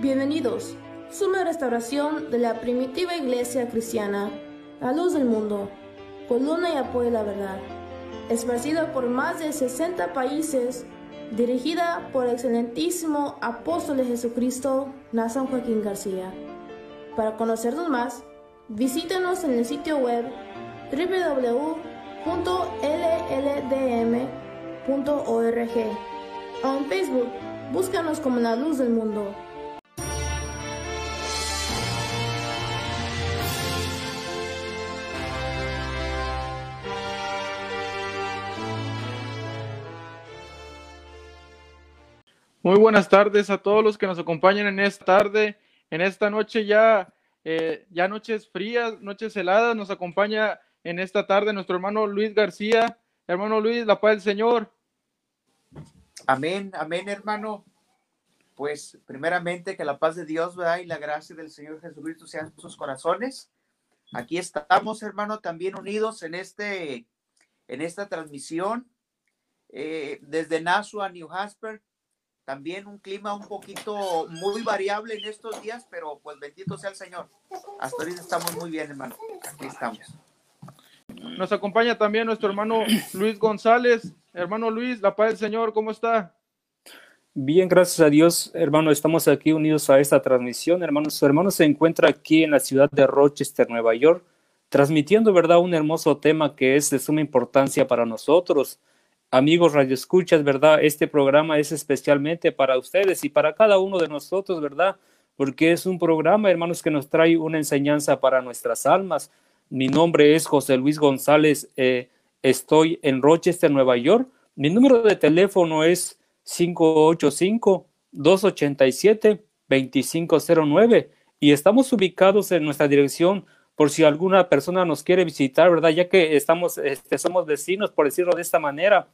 Bienvenidos. Suma restauración de la primitiva iglesia cristiana, la luz del mundo, columna y apoyo a la verdad. Esparcida por más de 60 países, dirigida por el excelentísimo apóstol de Jesucristo, Nazan Joaquín García. Para conocernos más, visítenos en el sitio web www.lldm.org o en Facebook, búscanos como la luz del mundo. Muy buenas tardes a todos los que nos acompañan en esta tarde, en esta noche ya, eh, ya noches frías, noches heladas, nos acompaña en esta tarde nuestro hermano Luis García. Hermano Luis, la paz del Señor. Amén, amén, hermano. Pues primeramente que la paz de Dios ¿verdad? y la gracia del Señor Jesucristo sean en sus corazones. Aquí estamos, hermano, también unidos en, este, en esta transmisión eh, desde Nassau a New Hampshire también un clima un poquito muy variable en estos días, pero pues bendito sea el Señor. Hasta ahorita estamos muy bien, hermano. Aquí estamos. Nos acompaña también nuestro hermano Luis González. Hermano Luis, la paz del Señor, ¿cómo está? Bien, gracias a Dios, hermano. Estamos aquí unidos a esta transmisión. Hermano, su hermano se encuentra aquí en la ciudad de Rochester, Nueva York, transmitiendo, ¿verdad?, un hermoso tema que es de suma importancia para nosotros amigos radioescuchas, ¿verdad? Este programa es especialmente para ustedes y para cada uno de nosotros, ¿verdad? Porque es un programa, hermanos, que nos trae una enseñanza para nuestras almas. Mi nombre es José Luis González, eh, estoy en Rochester, Nueva York. Mi número de teléfono es 585-287-2509 y estamos ubicados en nuestra dirección por si alguna persona nos quiere visitar, ¿verdad? Ya que estamos, este, somos vecinos, por decirlo de esta manera,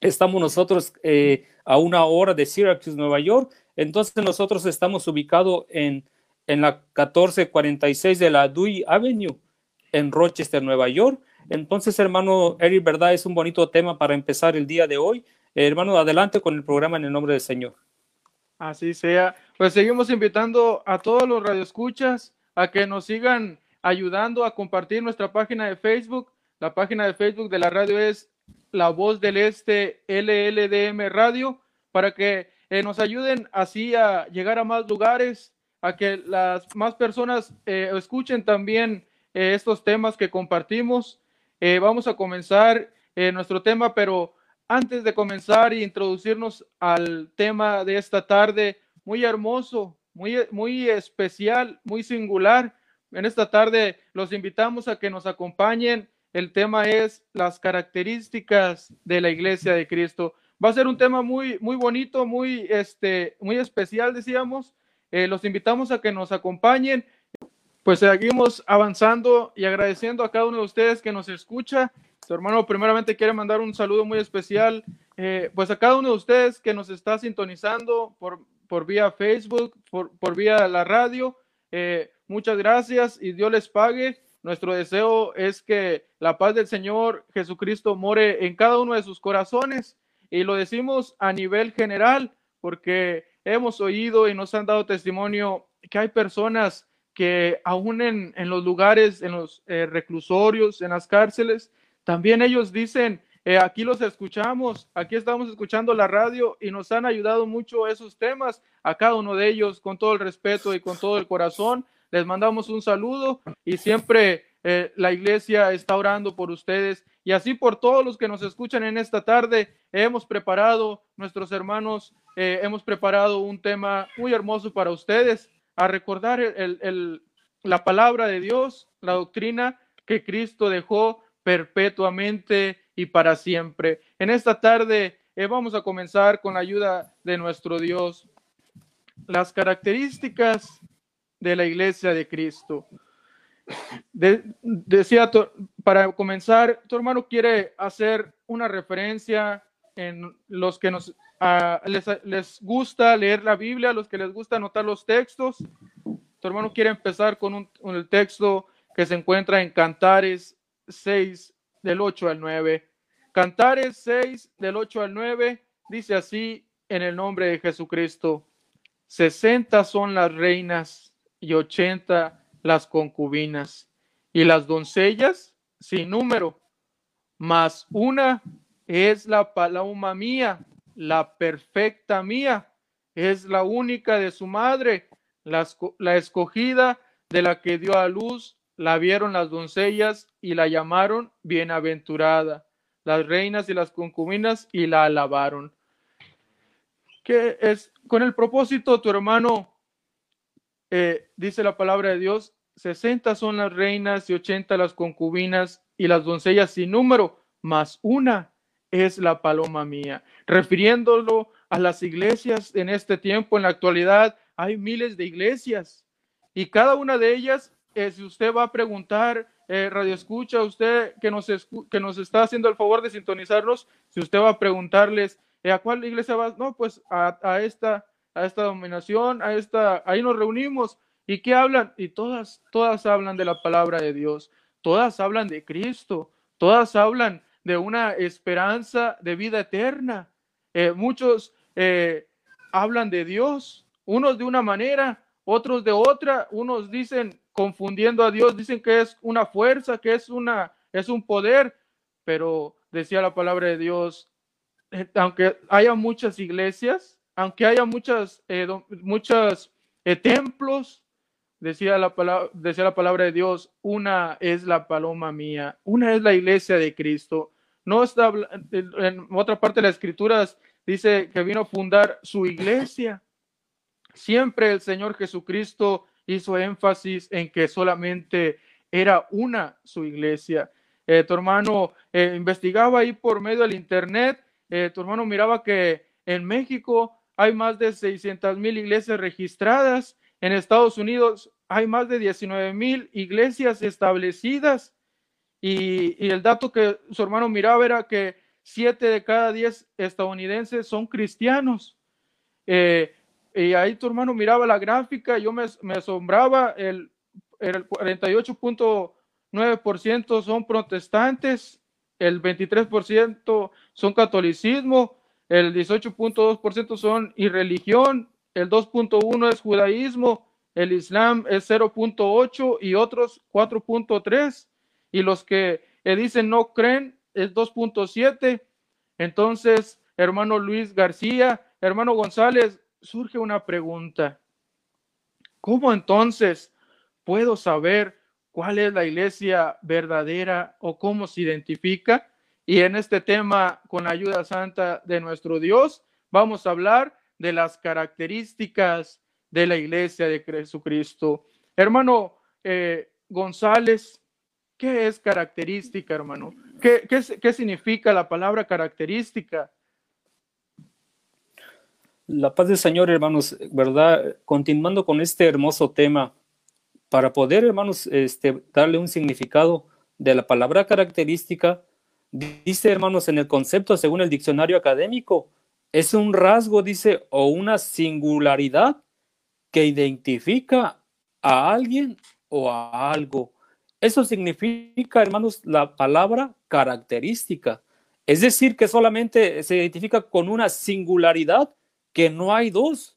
Estamos nosotros eh, a una hora de Syracuse, Nueva York. Entonces nosotros estamos ubicados en, en la 1446 de la Dewey Avenue, en Rochester, Nueva York. Entonces, hermano Eric, ¿verdad? Es un bonito tema para empezar el día de hoy. Eh, hermano, adelante con el programa en el nombre del Señor. Así sea. Pues seguimos invitando a todos los radioescuchas a que nos sigan ayudando a compartir nuestra página de Facebook. La página de Facebook de la radio es la voz del este LLDM Radio para que eh, nos ayuden así a llegar a más lugares, a que las más personas eh, escuchen también eh, estos temas que compartimos. vamos a comenzar nuestro tema, pero antes de comenzar e introducirnos al tema de esta tarde, muy hermoso, muy, muy especial, muy singular. En esta tarde los invitamos a que nos acompañen el tema es las características de la iglesia de Cristo. Va a ser un tema muy, muy bonito, muy, este, muy especial, decíamos. Eh, los invitamos a que nos acompañen. Pues seguimos avanzando y agradeciendo a cada uno de ustedes que nos escucha. Su hermano primeramente quiere mandar un saludo muy especial, eh, pues a cada uno de ustedes que nos está sintonizando por, por vía Facebook, por, por vía la radio. Eh, muchas gracias y Dios les pague. Nuestro deseo es que la paz del Señor Jesucristo more en cada uno de sus corazones y lo decimos a nivel general porque hemos oído y nos han dado testimonio que hay personas que aún en, los lugares, en los eh, reclusorios, en las cárceles, también ellos dicen, eh, aquí los escuchamos, aquí estamos escuchando la radio y nos han ayudado mucho esos temas, a cada uno de ellos con todo el respeto y con todo el corazón les mandamos un saludo y siempre eh, la iglesia está orando por ustedes y así por todos los que nos escuchan en esta tarde. Hemos preparado, nuestros hermanos, eh, hemos preparado un tema muy hermoso para ustedes, a recordar el, la palabra de Dios, la doctrina que Cristo dejó perpetuamente y para siempre. En esta tarde eh, vamos a comenzar con la ayuda de nuestro Dios. Las características de la iglesia de Cristo. decía, para comenzar, tu hermano quiere hacer una referencia en los que nos les, gusta leer la Biblia, los que les gusta anotar los textos. Tu hermano quiere empezar con, un, con el texto que se encuentra en Cantares 6, del 8 al 9. Cantares 6, del 8 al 9, dice así en el nombre de Jesucristo. sesenta son las reinas y ochenta las concubinas, y las doncellas sin número, mas una es la paloma mía, la perfecta mía, es la única de su madre, la, la escogida de la que dio a luz, la vieron las doncellas y la llamaron bienaventurada, las reinas y las concubinas y la alabaron. Que es con el propósito, tu hermano, eh, dice la palabra de Dios, 60 son las reinas y 80 las concubinas y las doncellas sin número, más una es la paloma mía. Refiriéndolo a las iglesias en este tiempo, en la actualidad, hay miles de iglesias y cada una de ellas, eh, si usted va a preguntar, eh, Radio Escucha, usted que nos, que nos está haciendo el favor de sintonizarlos, si usted va a preguntarles, eh, ¿a cuál iglesia vas? No, pues a, a, esta, a esta dominación, a esta, ahí nos reunimos. ¿Y qué hablan? Y todas, todas hablan de la palabra de Dios, todas hablan de Cristo, todas hablan de una esperanza de vida eterna. Eh, muchos eh, hablan de Dios, unos de una manera, otros de otra, unos dicen confundiendo a Dios, dicen que es una fuerza, que es una es un poder, pero decía la palabra de Dios, eh, aunque haya muchas iglesias, aunque haya muchas muchas templos, decía la palabra decía la palabra de Dios, una es la paloma mía, una es la iglesia de Cristo. No está en otra parte de las escrituras dice que vino a fundar su iglesia. Siempre el Señor Jesucristo hizo énfasis en que solamente era una su iglesia. Eh, tu hermano eh, investigaba ahí por medio del internet, eh, tu hermano miraba que en México hay más de 600 mil iglesias registradas, en Estados Unidos hay más de 19 mil iglesias establecidas y, el dato que su hermano miraba era que siete de cada diez estadounidenses son cristianos. Eh, y ahí tu hermano miraba la gráfica, yo me, me asombraba, el, el 48.9% son protestantes, el 23% son catolicismo, el 18.2% son irreligión, el 2.1 es judaísmo, el islam es 0.8 y otros 4.3 y los que dicen no creen es 2.7. Entonces, hermano Luis García, hermano González, surge una pregunta. ¿Cómo entonces puedo saber cuál es la iglesia verdadera o cómo se identifica? Y en este tema, con la ayuda santa de nuestro Dios, vamos a hablar de las características de la iglesia de Jesucristo. Hermano eh, González, ¿qué es característica, hermano? ¿Qué, significa la palabra característica? La paz del Señor, hermanos, ¿verdad? Continuando con este hermoso tema, para poder, hermanos, este, darle un significado de la palabra característica, dice, hermanos, en el concepto, según el diccionario académico, es un rasgo, dice, o una singularidad que identifica a alguien o a algo. Eso significa, hermanos, la palabra característica. Es decir, que solamente se identifica con una singularidad que no hay dos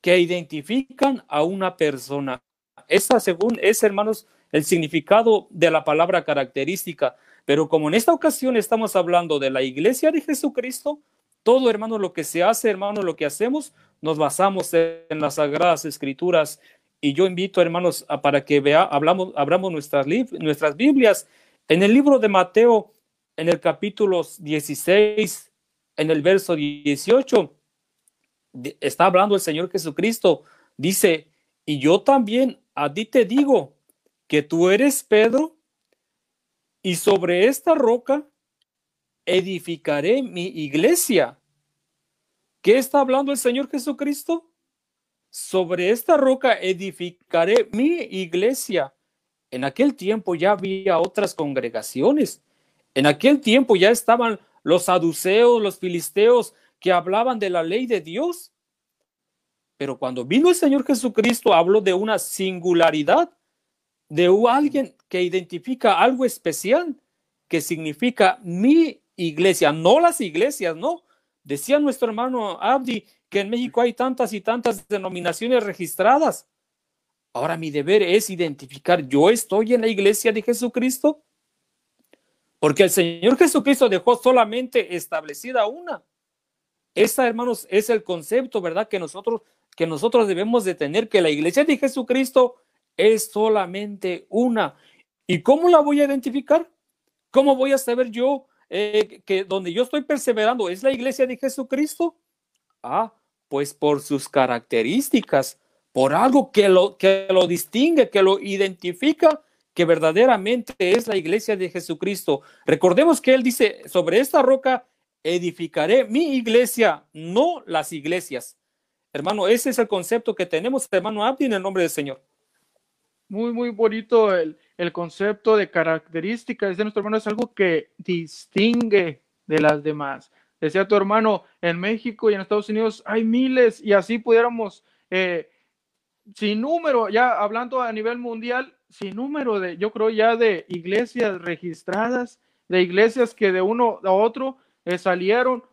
que identifican a una persona. Esa, según es, hermanos, el significado de la palabra característica. Pero como en esta ocasión estamos hablando de la iglesia de Jesucristo, todo, hermano, lo que se hace, hermano, lo que hacemos, nos basamos en las sagradas escrituras. Y yo invito, hermanos, a, para que vea, hablamos, abramos nuestras, nuestras Biblias. En el libro de Mateo, en el capítulo 16, en el verso 18, está hablando el Señor Jesucristo. Dice, y yo también a ti te digo que tú eres Pedro, y sobre esta roca edificaré mi iglesia. ¿Qué está hablando el Señor Jesucristo? Sobre esta roca edificaré mi iglesia. En aquel tiempo ya había otras congregaciones. En aquel tiempo ya estaban los saduceos, los filisteos que hablaban de la ley de Dios. Pero cuando vino el Señor Jesucristo, habló de una singularidad, de alguien que identifica algo especial, que significa mi iglesia, no las iglesias, no, Decía nuestro hermano Abdi que en México hay tantas y tantas denominaciones registradas. Ahora mi deber es identificar, ¿yo estoy en la iglesia de Jesucristo? Porque el Señor Jesucristo dejó solamente establecida una. Esa, hermanos, es el concepto, ¿verdad? Que nosotros, que nosotros debemos de tener, que la iglesia de Jesucristo es solamente una. ¿Y cómo la voy a identificar? ¿Cómo voy a saber yo eh, que donde yo estoy perseverando es la iglesia de Jesucristo? Ah, pues por sus características, por algo que lo, que lo distingue, que lo identifica, que verdaderamente es la iglesia de Jesucristo. Recordemos que él dice, sobre esta roca edificaré mi iglesia, no las iglesias. Hermano, ese es el concepto que tenemos, hermano Abdi, en el nombre del Señor. Muy, muy bonito el, el concepto de características de nuestro hermano, es algo que distingue de las demás. Decía tu hermano, en México y en Estados Unidos hay miles y así pudiéramos, eh, sin número, ya hablando a nivel mundial, sin número de, yo creo ya de iglesias registradas, de iglesias que de uno a otro eh, salieron,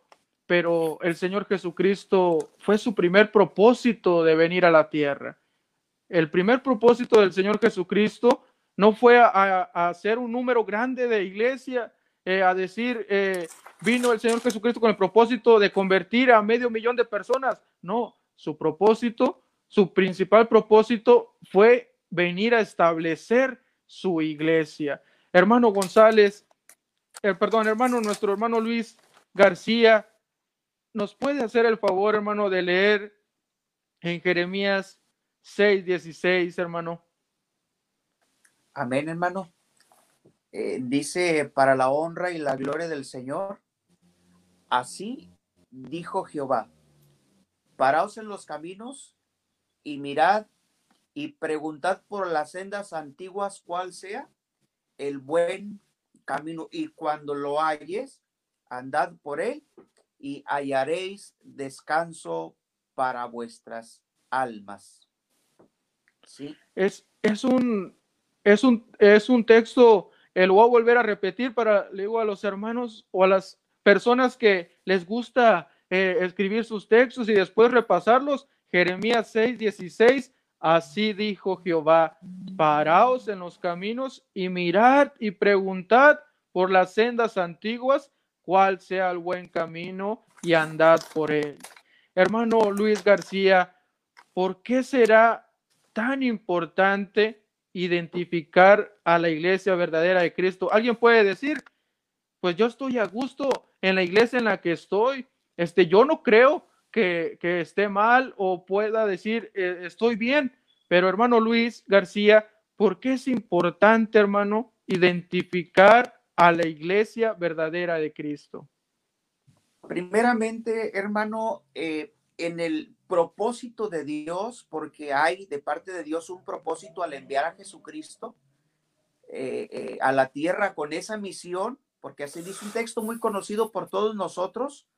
pero el Señor Jesucristo fue su primer propósito de venir a la tierra. El primer propósito del Señor Jesucristo no fue a, hacer un número grande de iglesia, eh, a decir, eh, vino el Señor Jesucristo con el propósito de convertir a medio millón de personas. No, su propósito, su principal propósito fue venir a establecer su iglesia. Hermano González, eh, perdón, hermano, nuestro hermano Luis García, ¿nos puede hacer el favor, hermano, de leer en Jeremías 6, 16, hermano? Amén, hermano. Eh, dice, para la honra y la gloria del Señor, así dijo Jehová, paraos en los caminos y mirad y preguntad por las sendas antiguas cuál sea el buen camino y cuando lo halles, andad por él y hallaréis descanso para vuestras almas. Sí. Es, es un, es un, es un texto eh, lo voy a volver a repetir para, le digo a los hermanos o a las personas que les gusta eh, escribir sus textos y después repasarlos. Jeremías 6, 16, así dijo Jehová, paraos en los caminos y mirad y preguntad por las sendas antiguas cuál sea el buen camino y andad por él. Hermano Luis García, ¿por qué será tan importante identificar a la iglesia verdadera de Cristo. Alguien puede decir, pues yo estoy a gusto en la iglesia en la que estoy. Este, yo no creo que, esté mal o pueda decir, eh, estoy bien. Pero hermano Luis García, ¿por qué es importante, hermano, identificar a la iglesia verdadera de Cristo? Primeramente, hermano, eh, en el propósito de Dios, porque hay de parte de Dios un propósito al enviar a Jesucristo eh, eh, a la tierra con esa misión, porque así dice un texto muy conocido por todos nosotros,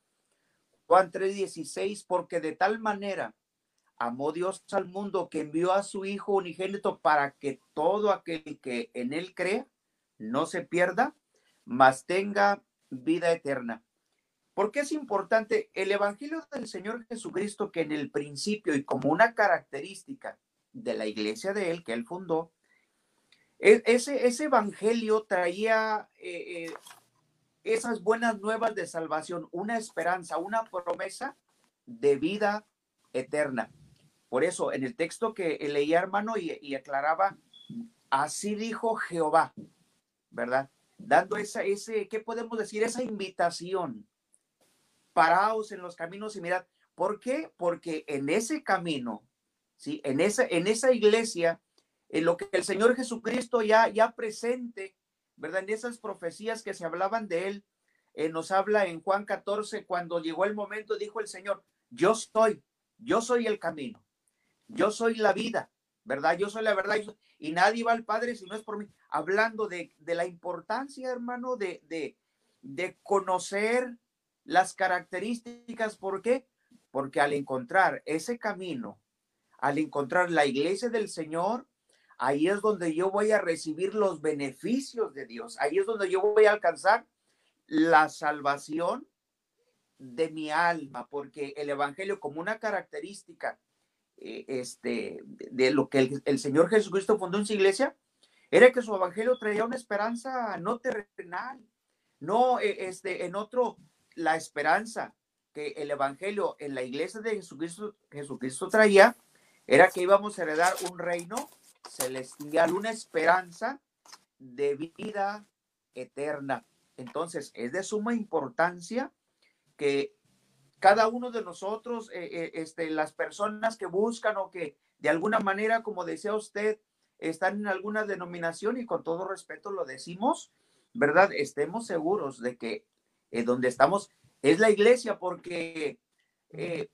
Juan 3:16, porque de tal manera amó Dios al mundo que envió a su Hijo unigénito para que todo aquel que en él crea no se pierda, mas tenga vida eterna. ¿Por qué es importante el Evangelio del Señor Jesucristo que en el principio y como una característica de la iglesia de él que él fundó, e, ese, ese Evangelio traía eh, eh, esas buenas nuevas de salvación, una esperanza, una promesa de vida eterna. Por eso, en el texto que leía hermano y, y aclaraba, así dijo Jehová, ¿verdad? Dando esa, ese, ¿qué podemos decir? Esa invitación paraos en los caminos y mirad. ¿Por qué? Porque en ese camino, ¿sí? en, esa, en esa iglesia, en lo que el Señor Jesucristo ya, ya presente, ¿verdad? En esas profecías que se hablaban de él, eh, nos habla en Juan 14, cuando llegó el momento, dijo el Señor, yo soy, yo soy el camino, yo soy la vida, ¿verdad? Yo soy la verdad y nadie va al Padre si no es por mí. Hablando de, de la importancia, hermano, de, de, de conocer las características. ¿Por qué? Porque al encontrar ese camino, al encontrar la iglesia del Señor, ahí es donde yo voy a recibir los beneficios de Dios. Ahí es donde yo voy a alcanzar la salvación de mi alma, porque el Evangelio como una característica eh, este, de lo que el, Señor Jesucristo fundó en su iglesia, era que su Evangelio traía una esperanza no terrenal, no eh, este, en otro, la esperanza que el Evangelio en la iglesia de Jesucristo, Jesucristo traía, era que íbamos a heredar un reino celestial, una esperanza de vida eterna. Entonces, es de suma importancia que cada uno de nosotros, eh, eh, este, las personas que buscan o que de alguna manera, como decía usted, están en alguna denominación y con todo respeto lo decimos, ¿verdad? Estemos seguros de que eh, donde estamos es la iglesia, porque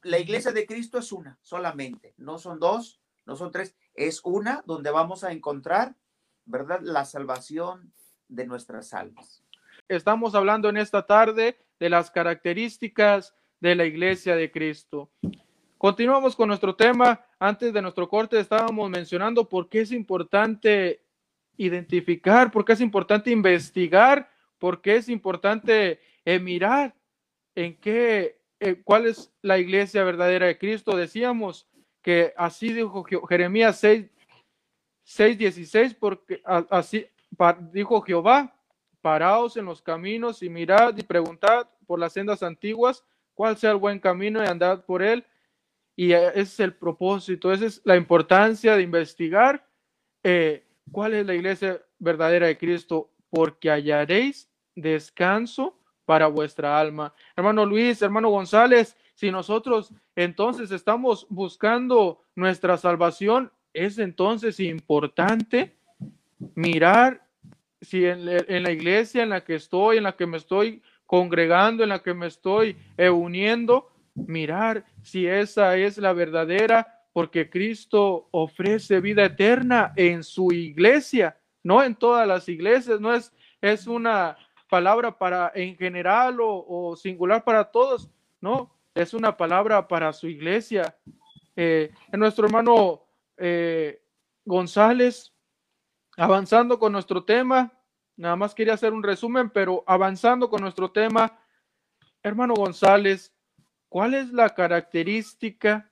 la iglesia de Cristo es una solamente, no son dos, no son tres, es una donde vamos a encontrar, ¿verdad? La salvación de nuestras almas. Estamos hablando en esta tarde de las características de la iglesia de Cristo. Continuamos con nuestro tema. Antes de nuestro corte estábamos mencionando por qué es importante identificar, por qué es importante investigar, por qué es importante eh, mirar en qué, eh, cuál es la iglesia verdadera de Cristo. Decíamos que así dijo Jeremías 6, 6 16, porque así dijo Jehová, paraos en los caminos y mirad y preguntad por las sendas antiguas cuál sea el buen camino y andad por él. Y ese es el propósito, esa es la importancia de investigar eh, cuál es la iglesia verdadera de Cristo, porque hallaréis descanso para vuestra alma. Hermano Luis, hermano González, si nosotros entonces estamos buscando nuestra salvación, es entonces importante mirar si en, la iglesia en la que estoy, en la que me estoy congregando, en la que me estoy uniendo, mirar si esa es la verdadera, porque Cristo ofrece vida eterna en su iglesia, no en todas las iglesias, no es, es una palabra para en general o, singular para todos, no, es una palabra para su iglesia. Eh, nuestro hermano eh, González Avanzando con nuestro tema, nada más quería hacer un resumen, pero avanzando con nuestro tema, hermano González, ¿cuál es la característica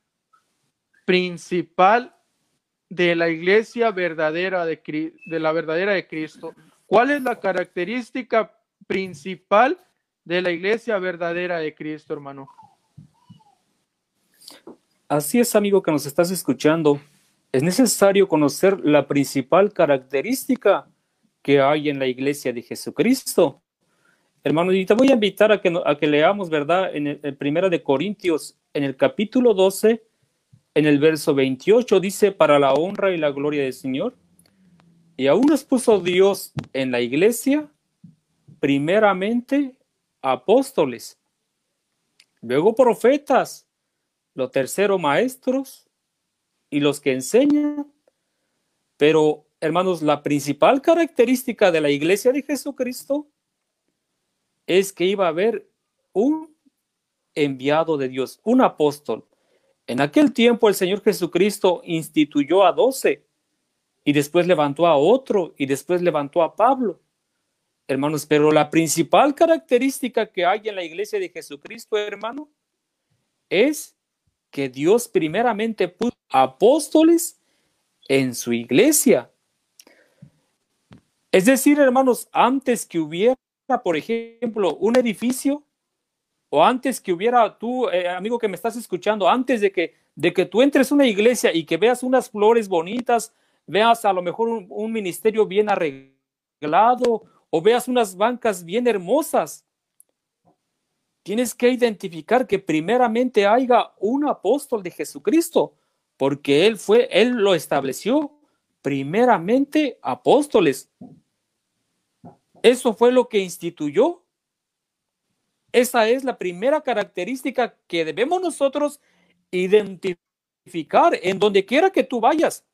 principal de la iglesia verdadera de, de la verdadera de Cristo? ¿Cuál es la característica principal de la iglesia verdadera de Cristo, hermano? Así es, amigo, que nos estás escuchando es necesario conocer la principal característica que hay en la iglesia de Jesucristo. Hermano, y te voy a invitar a que, a que leamos, ¿verdad? En el, Primera de Corintios, en el capítulo 12, en el verso 28, dice, para la honra y la gloria del Señor. Y aún nos puso Dios en la iglesia, primeramente apóstoles, luego profetas, lo tercero maestros, y los que enseñan. Pero, hermanos, la principal característica de la iglesia de Jesucristo es que iba a haber un enviado de Dios, un apóstol. En aquel tiempo el Señor Jesucristo instituyó a doce y después levantó a otro y después levantó a Pablo. Hermanos, pero la principal característica que hay en la iglesia de Jesucristo, hermano, es que Dios primeramente puso apóstoles en su iglesia. Es decir, hermanos, antes que hubiera, por ejemplo, un edificio, o antes que hubiera tú, eh, amigo que me estás escuchando, antes de que, de que tú entres a una iglesia y que veas unas flores bonitas, veas a lo mejor un, un ministerio bien arreglado, o veas unas bancas bien hermosas, tienes que identificar que primeramente haya un apóstol de Jesucristo, porque él fue, él lo estableció primeramente apóstoles. Eso fue lo que instituyó. Esa es la primera característica que debemos nosotros identificar en donde quiera que tú vayas.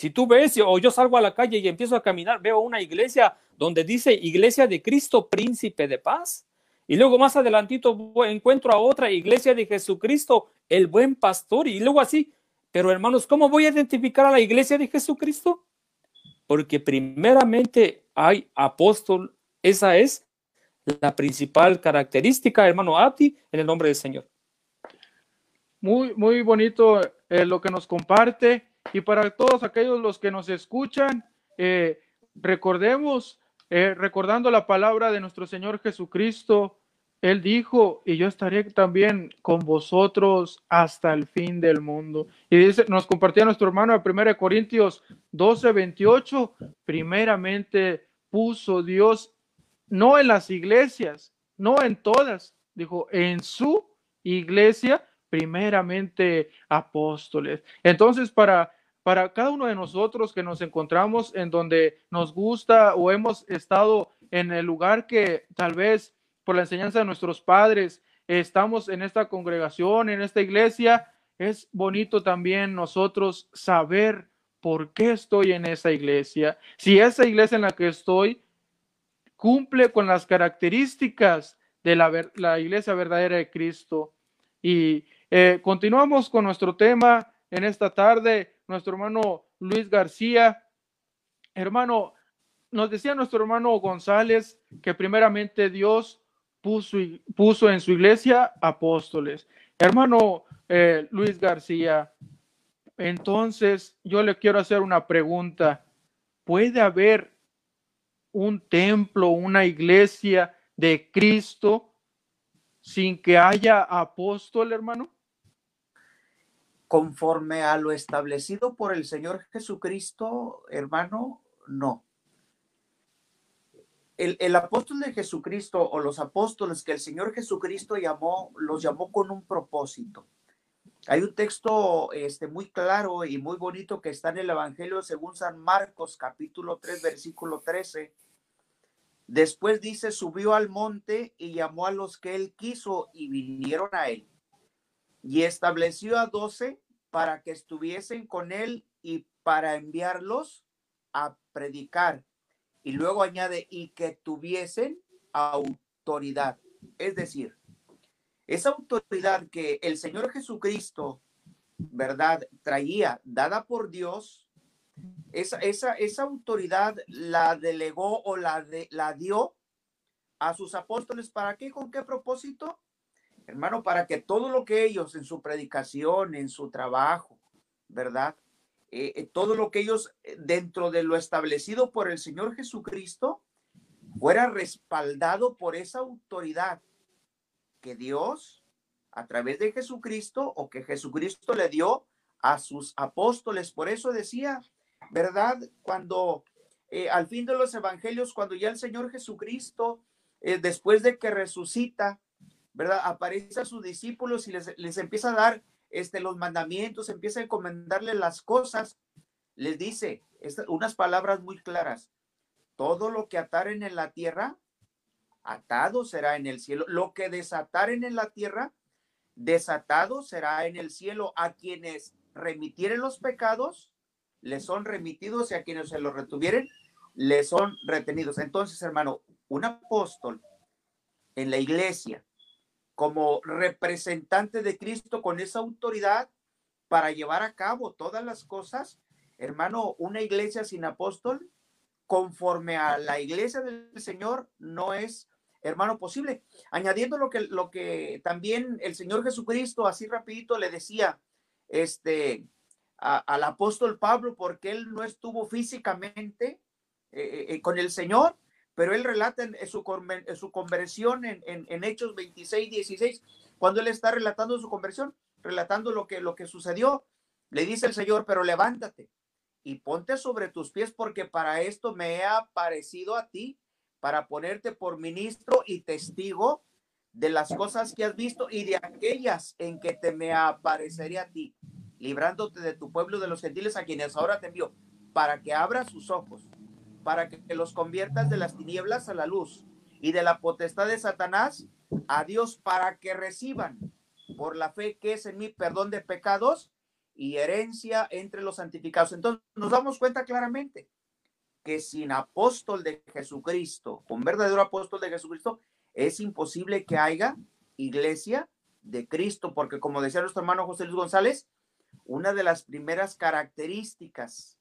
Si tú ves o yo salgo a la calle y empiezo a caminar, veo una iglesia donde dice Iglesia de Cristo, Príncipe de Paz. Y luego más adelantito encuentro a otra iglesia de Jesucristo, el buen pastor. Y luego así, pero hermanos, ¿cómo voy a identificar a la iglesia de Jesucristo? Porque primeramente hay apóstol, esa es la principal característica, hermano Ati, en el nombre del Señor. Muy, muy bonito eh, lo que nos comparte y para todos aquellos los que nos escuchan, eh, recordemos, eh, recordando la palabra de nuestro Señor Jesucristo, Él dijo, y yo estaré también con vosotros hasta el fin del mundo. Y dice, nos compartía nuestro hermano de 1 Corintios 12, 28, primeramente puso Dios, no en las iglesias, no en todas, dijo, en su iglesia, primeramente apóstoles. Entonces, para, para cada uno de nosotros que nos encontramos en donde nos gusta o hemos estado en el lugar que tal vez por la enseñanza de nuestros padres estamos en esta congregación, en esta iglesia, es bonito también nosotros saber por qué estoy en esa iglesia. Si esa iglesia en la que estoy cumple con las características de la, la iglesia verdadera de Cristo. Y eh, continuamos con nuestro tema en esta tarde, nuestro hermano Luis García. Hermano, nos decía nuestro hermano González que primeramente Dios puso, puso en su iglesia apóstoles. Hermano eh, Luis García, entonces, yo le quiero hacer una pregunta. ¿Puede haber un templo, una iglesia de Cristo sin que haya apóstol, hermano? Conforme a lo establecido por el Señor Jesucristo, hermano, no. El, apóstol de Jesucristo o los apóstoles que el Señor Jesucristo llamó, los llamó con un propósito. Hay un texto este, muy claro y muy bonito que está en el Evangelio según San Marcos, capítulo 3, versículo 13. Después dice, subió al monte y llamó a los que él quiso y vinieron a él. Y estableció a doce para que estuviesen con él y para enviarlos a predicar. Y luego añade, y que tuviesen autoridad. Es decir, esa autoridad que el Señor Jesucristo, ¿verdad?, traía, dada por Dios, esa, esa, esa autoridad la delegó o la, de, la dio a sus apóstoles. ¿Para qué? ¿Con qué propósito? Hermano, para que todo lo que ellos en su predicación, en su trabajo, ¿verdad? Eh, eh, todo lo que ellos eh, dentro de lo establecido por el Señor Jesucristo fuera respaldado por esa autoridad que Dios, a través de Jesucristo, o que Jesucristo le dio a sus apóstoles. Por eso decía, ¿verdad? Cuando al fin de los evangelios, cuando ya el Señor Jesucristo, después de que resucita, ¿verdad? Aparece a sus discípulos y les, les empieza a dar este, los mandamientos, empieza a encomendarle las cosas, les dice unas palabras muy claras. Todo lo que ataren en la tierra atado será en el cielo. Lo que desataren en la tierra, desatado será en el cielo. A quienes remitieren los pecados, les son remitidos y a quienes se los retuvieren, les son retenidos. Entonces, hermano, un apóstol en la iglesia, como representante de Cristo con esa autoridad para llevar a cabo todas las cosas, hermano, una iglesia sin apóstol, conforme a la iglesia del Señor, no es hermano, posible. Añadiendo lo que, lo que también el Señor Jesucristo, así rapidito, le decía este, al apóstol Pablo, porque él no estuvo físicamente eh, eh, con el Señor, pero él relata en, su, conversión en, en, Hechos 26, 16, cuando él está relatando su conversión, relatando lo que, sucedió, le dice el Señor, pero levántate y ponte sobre tus pies porque para esto me he aparecido a ti para ponerte por ministro y testigo de las cosas que has visto y de aquellas en que te me apareceré a ti, librándote de tu pueblo de los gentiles a quienes ahora te envío, para que abras sus ojos, para que los conviertas de las tinieblas a la luz y de la potestad de Satanás a Dios, para que reciban por la fe que es en mí perdón de pecados y herencia entre los santificados. Entonces nos damos cuenta claramente que sin apóstol de Jesucristo, un verdadero apóstol de Jesucristo, es imposible que haya iglesia de Cristo, porque como decía nuestro hermano José Luis González, una de las primeras características,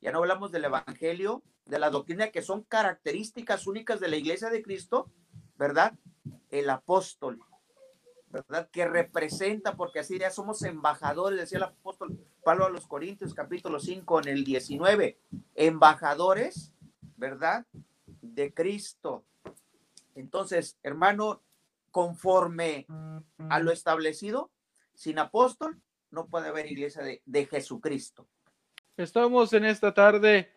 ya no hablamos del Evangelio, de la doctrina, que son características únicas de la iglesia de Cristo, ¿verdad? El apóstol, ¿verdad? Que representa, porque así ya somos embajadores, decía el apóstol Pablo a los Corintios, capítulo 5, en el 19, embajadores, ¿verdad? De Cristo. Entonces, hermano, conforme a lo establecido, sin apóstol no puede haber iglesia de, Jesucristo. Estamos en esta tarde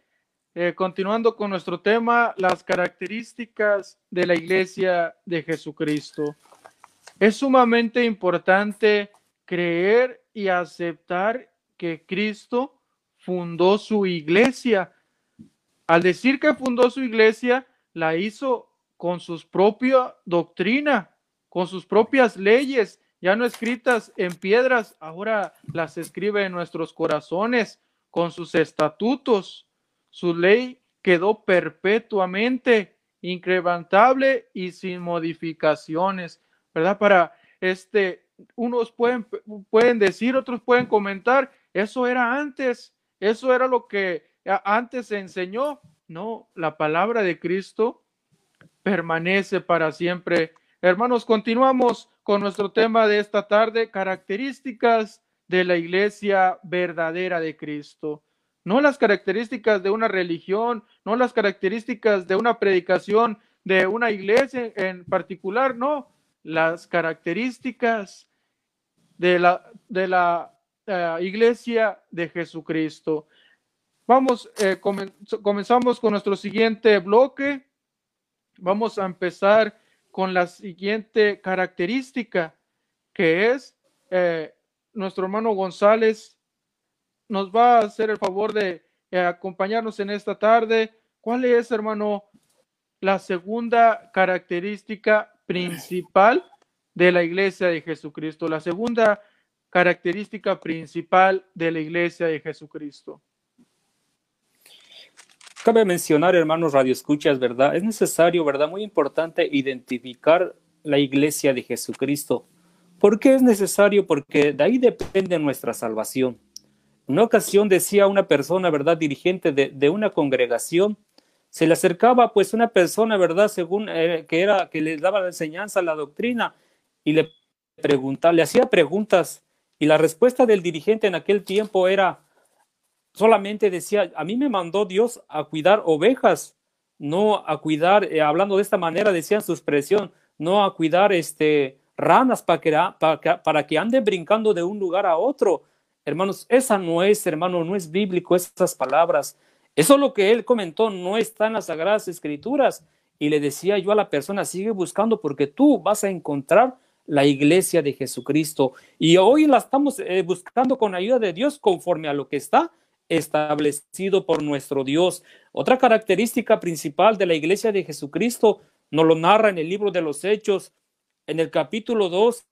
eh, continuando con nuestro tema, las características de la iglesia de Jesucristo. Es sumamente importante creer y aceptar que Cristo fundó su iglesia. Al decir que fundó su iglesia, la hizo con sus propia doctrina, con sus propias leyes, ya no escritas en piedras, ahora las escribe en nuestros corazones con sus estatutos. Su ley quedó perpetuamente incrementable y sin modificaciones, ¿verdad? Para este, unos pueden, pueden decir, otros pueden comentar, eso era antes, eso era lo que antes se enseñó. No, la palabra de Cristo permanece para siempre. Hermanos, continuamos con nuestro tema de esta tarde, características de la iglesia verdadera de Cristo. No las características de una religión, no las características de una predicación de una iglesia en particular, no, las características de la, de la eh, iglesia de Jesucristo. Vamos, eh, comenzamos con nuestro siguiente bloque. Vamos a empezar con la siguiente característica, que es eh, nuestro hermano González nos va a hacer el favor de eh, acompañarnos en esta tarde. ¿Cuál es, hermano, la segunda característica principal de la iglesia de Jesucristo? La segunda característica principal de la iglesia de Jesucristo. Cabe mencionar, hermanos radioescuchas, ¿verdad? Es necesario, ¿verdad? Muy importante identificar la iglesia de Jesucristo. ¿Por qué es necesario? Porque de ahí depende nuestra salvación. Una ocasión decía una persona, ¿verdad? Dirigente de, una congregación, se le acercaba pues una persona, ¿verdad? Según eh, que era, que le daba la enseñanza, la doctrina, y le preguntaba, le hacía preguntas, y la respuesta del dirigente en aquel tiempo era, solamente decía, a mí me mandó Dios a cuidar ovejas, no a cuidar, eh, hablando de esta manera, decían su expresión, no a cuidar este, ranas para que, para, que, para que anden brincando de un lugar a otro. Hermanos, esa no es, hermano, no es bíblico esas palabras. Eso es lo que él comentó, no está en las Sagradas Escrituras. Y le decía yo a la persona, sigue buscando porque tú vas a encontrar la iglesia de Jesucristo. Y hoy la estamos eh, buscando con ayuda de Dios conforme a lo que está establecido por nuestro Dios. Otra característica principal de la iglesia de Jesucristo nos lo narra en el libro de los Hechos, en el capítulo 2,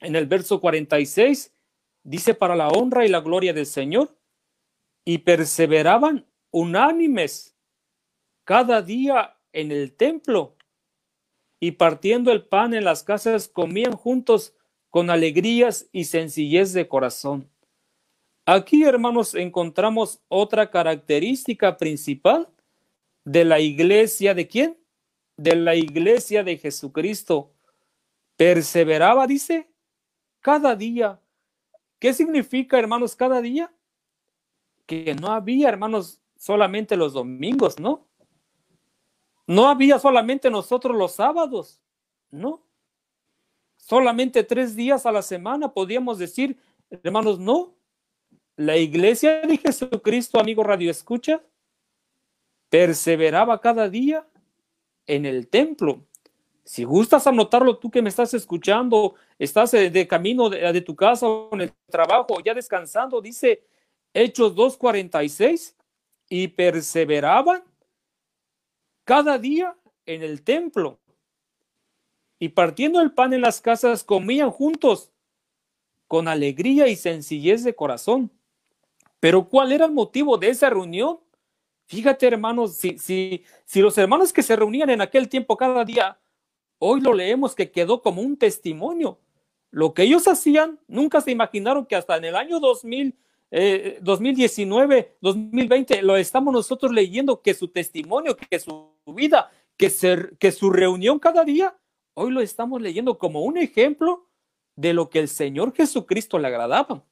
en el verso 46, dice para la honra y la gloria del Señor, y perseveraban unánimes cada día en el templo, y partiendo el pan en las casas comían juntos con alegrías y sencillez de corazón Aquí, hermanos, encontramos otra característica principal de la iglesia de quién? De la iglesia de Jesucristo. Perseveraba, dice, cada día. ¿Qué significa, hermanos, cada día? Que no había, hermanos, solamente los domingos, ¿no? No había solamente nosotros los sábados, ¿no? Solamente tres días a la semana, podíamos decir, hermanos, no la iglesia de Jesucristo, amigo Radio Escucha, perseveraba cada día en el templo. Si gustas anotarlo, tú que me estás escuchando, estás eh, de camino de, tu casa o en el trabajo, ya descansando, dice Hechos 2.46, y perseveraban cada día en el templo. Y partiendo el pan en las casas, comían juntos con alegría y sencillez de corazón pero ¿cuál era el motivo de esa reunión? Fíjate, hermanos, si, si, si los hermanos que se reunían en aquel tiempo cada día, hoy lo leemos que quedó como un testimonio. Lo que ellos hacían, nunca se imaginaron que hasta en el año 2000, 2019, 2020, lo estamos nosotros leyendo, que su testimonio, que su vida, que, que su reunión cada día, hoy lo estamos leyendo como un ejemplo de lo que el Señor Jesucristo le agradaba.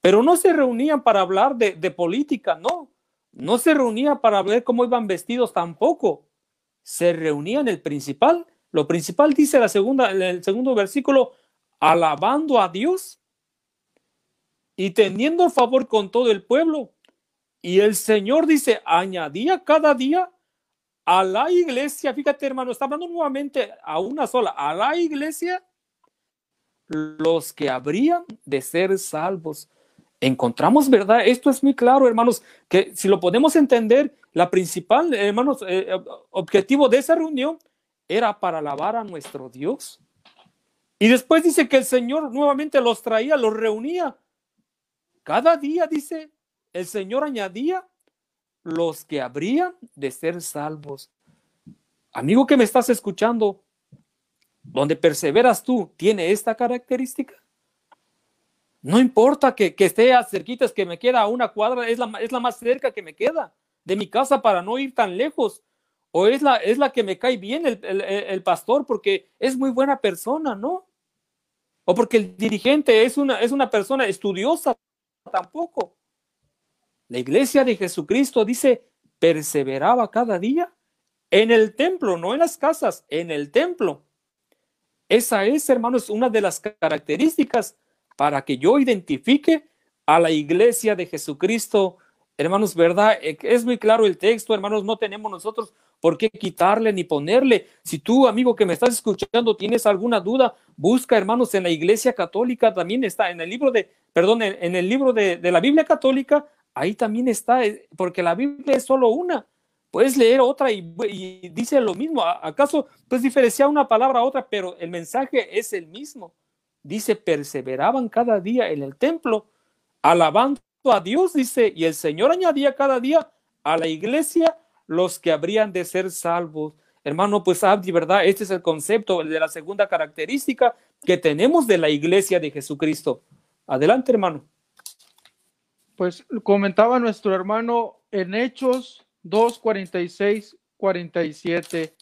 Pero no se reunían para hablar de, de política, no. No se reunían para ver cómo iban vestidos tampoco. Se reunían el principal. Lo principal dice la segunda, el segundo versículo, alabando a Dios y teniendo favor con todo el pueblo. Y el Señor dice, añadía cada día a la iglesia, fíjate hermano, está hablando nuevamente a una sola, a la iglesia, los que habrían de ser salvos. Encontramos, ¿verdad? Esto es muy claro, hermanos, que si lo podemos entender, la principal, hermanos, eh, objetivo de esa reunión era para alabar a nuestro Dios. Y después dice que el Señor nuevamente los traía, los reunía. Cada día, dice, el Señor añadía los que habrían de ser salvos. Amigo que me estás escuchando, donde perseveras tú, tiene esta característica. No importa que, que esté a cerquitas, que me queda a una cuadra, es la, es la más cerca que me queda de mi casa para no ir tan lejos. O es la, es la que me cae bien el, el, pastor porque es muy buena persona, ¿no? O porque el dirigente es una, es una persona estudiosa, tampoco. La iglesia de Jesucristo dice, perseveraba cada día en el templo, no en las casas, en el templo. Esa es, hermanos, una de las características para que yo identifique a la iglesia de Jesucristo. Hermanos, ¿verdad? Eh, es muy claro el texto, hermanos, no tenemos nosotros por qué quitarle ni ponerle. Si tú, amigo que me estás escuchando, tienes alguna duda, busca, hermanos, en la iglesia católica, también está en el libro de, perdón, en el libro de, la Biblia católica, ahí también está, eh, porque la Biblia es solo una. Puedes leer otra y, dice lo mismo. ¿Acaso pues diferenciar una palabra a otra, pero el mensaje es el mismo? Dice, perseveraban cada día en el templo, alabando a Dios, dice, y el Señor añadía cada día a la iglesia los que habrían de ser salvos. Hermano, pues Abdi, ¿verdad? Este es el concepto de la segunda característica que tenemos de la iglesia de Jesucristo. Adelante, hermano. Pues comentaba nuestro hermano en Hechos 2, 46, 47.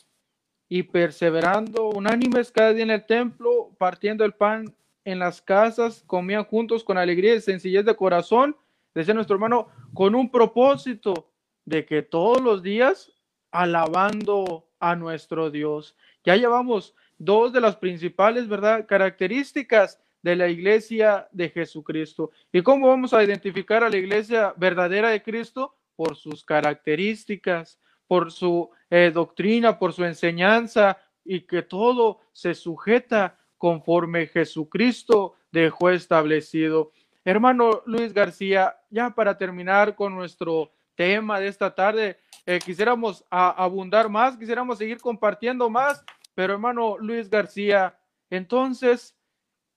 Y perseverando unánimes cada día en el templo, partiendo el pan en las casas, comían juntos con alegría y sencillez de corazón, decía nuestro hermano, con un propósito de que todos los días alabando a nuestro Dios. Ya llevamos dos de las principales. Características de la iglesia de Jesucristo. ¿Y cómo vamos a identificar a la iglesia verdadera de Cristo? por sus características, por su eh, doctrina, por su enseñanza y que todo se sujeta conforme Jesucristo dejó establecido. Hermano Luis García, ya para terminar con nuestro tema de esta tarde, eh, quisiéramos abundar más, quisiéramos seguir compartiendo más, pero hermano Luis García, entonces,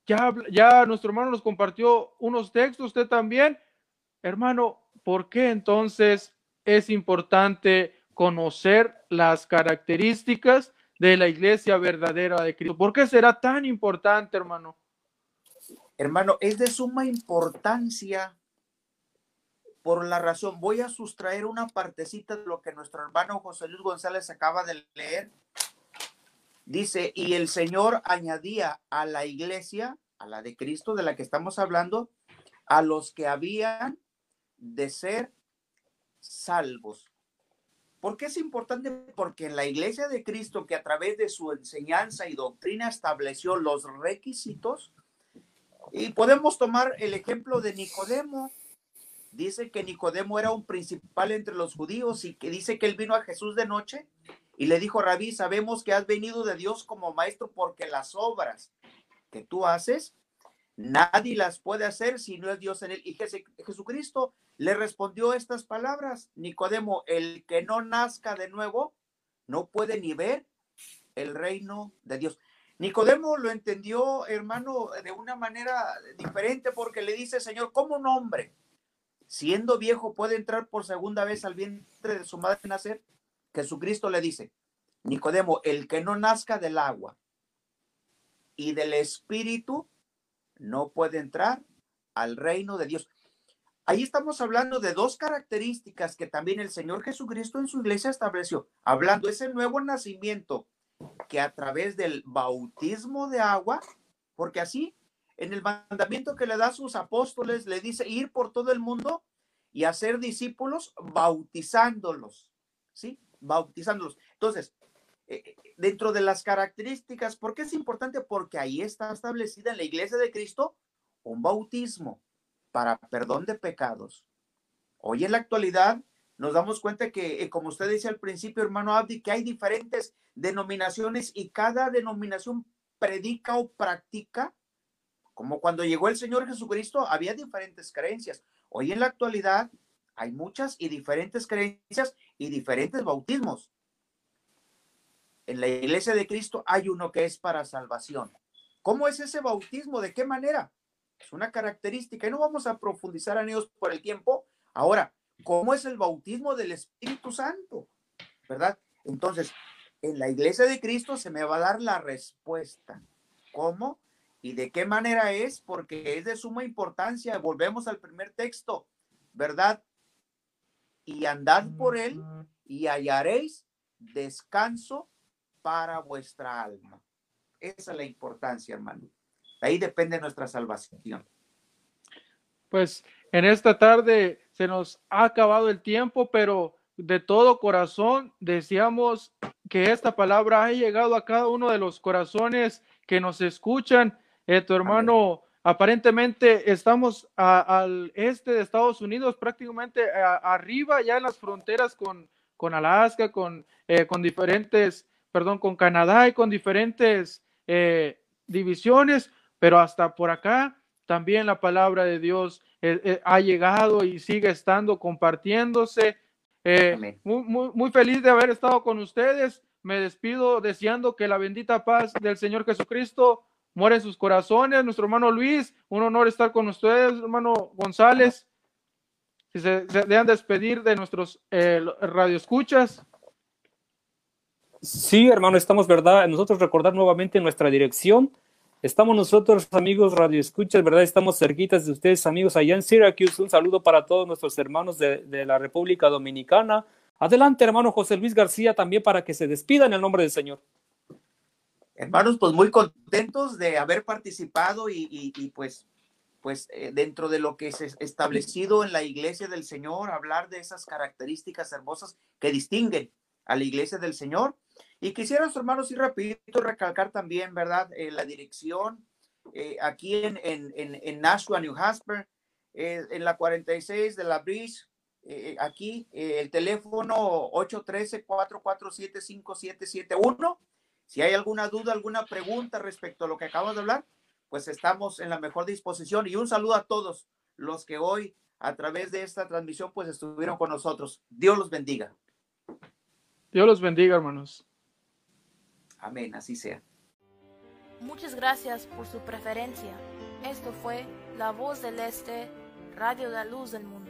ya, ya nuestro hermano nos compartió unos textos, usted también, hermano, ¿por qué entonces es importante conocer las características de la iglesia verdadera de Cristo? ¿Por qué será tan importante, hermano? Hermano, es de suma importancia por la razón, voy a sustraer una partecita de lo que nuestro hermano José Luis González acaba de leer. Dice, y el Señor añadía a la iglesia, a la de Cristo de la que estamos hablando, a los que habían de ser salvos. ¿Por qué es importante? Porque en la iglesia de Cristo, que a través de su enseñanza y doctrina estableció los requisitos, y podemos tomar el ejemplo de Nicodemo. Dice que Nicodemo era un principal entre los judíos y que dice que él vino a Jesús de noche y le dijo, Rabí, sabemos que has venido de Dios como maestro porque las obras que tú haces Nadie las puede hacer si no es Dios en él. Y Jesucristo le respondió estas palabras. Nicodemo, el que no nazca de nuevo, no puede ni ver el reino de Dios. Nicodemo lo entendió, hermano, de una manera diferente porque le dice, Señor, ¿cómo un hombre, siendo viejo, puede entrar por segunda vez al vientre de su madre nacer? Jesucristo le dice, Nicodemo, el que no nazca del agua y del espíritu, no puede entrar al reino de Dios. ahí estamos hablando de dos características que también el Señor Jesucristo en su iglesia estableció, hablando ese nuevo nacimiento que a través del bautismo de agua, porque así en el mandamiento que le da a sus apóstoles le dice ir por todo el mundo y hacer discípulos bautizándolos, ¿sí? Bautizándolos. Entonces, eh, eh, dentro de las características, ¿por qué es importante? Porque ahí está establecida en la iglesia de Cristo un bautismo para perdón de pecados. Hoy en la actualidad nos damos cuenta que, eh, como usted dice al principio, hermano Abdi, que hay diferentes denominaciones y cada denominación predica o practica, como cuando llegó el Señor Jesucristo, había diferentes creencias. Hoy en la actualidad hay muchas y diferentes creencias y diferentes bautismos. En la iglesia de Cristo hay uno que es para salvación. ¿Cómo es ese bautismo? ¿De qué manera? Es una característica y no vamos a profundizar en ellos por el tiempo. Ahora, ¿cómo es el bautismo del Espíritu Santo? ¿Verdad? Entonces, en la iglesia de Cristo se me va a dar la respuesta. ¿Cómo? ¿Y de qué manera es? Porque es de suma importancia. Volvemos al primer texto, ¿verdad? Y andad por él y hallaréis descanso para vuestra alma. Esa es la importancia, hermano. Ahí depende nuestra salvación. Pues en esta tarde se nos ha acabado el tiempo, pero de todo corazón deseamos que esta palabra haya llegado a cada uno de los corazones que nos escuchan. Eh, tu hermano, aparentemente estamos al este de Estados Unidos, prácticamente arriba, ya en las fronteras con, con Alaska, con, eh, con diferentes perdón, con Canadá y con diferentes eh, divisiones, pero hasta por acá también la palabra de Dios eh, eh, ha llegado y sigue estando compartiéndose. Muy, muy, muy feliz de haber estado con ustedes. Me despido deseando que la bendita paz del Señor Jesucristo muere sus corazones. Nuestro hermano Luis, un honor estar con ustedes, hermano González. Si se, se dejan despedir de nuestros radioescuchas. Sí, hermano, estamos, ¿verdad? Nosotros recordar nuevamente nuestra dirección. Estamos nosotros, amigos Radio Escuchas, ¿verdad? Estamos cerquitas de ustedes, amigos, allá en Syracuse. Un saludo para todos nuestros hermanos de, de la República Dominicana. Adelante, hermano José Luis García, también para que se despida en el nombre del Señor. Hermanos, pues muy contentos de haber participado y, y, y pues, pues eh, dentro de lo que es establecido en la iglesia del Señor, hablar de esas características hermosas que distinguen a la iglesia del Señor y quisiera, hermanos, y rapidito recalcar también, ¿verdad? Eh, la dirección eh, aquí en, en, en, Nashua, New Hampshire, eh, en la 46 de la Bridge, aquí el teléfono 813-447-5771. Si hay alguna duda, alguna pregunta respecto a lo que acabamos de hablar, pues estamos en la mejor disposición. Y un saludo a todos los que hoy, a través de esta transmisión, pues estuvieron con nosotros. Dios los bendiga. Dios los bendiga, hermanos. Amén, así sea. Muchas gracias por su preferencia. Esto fue La Voz del Este, Radio de la Luz del Mundo.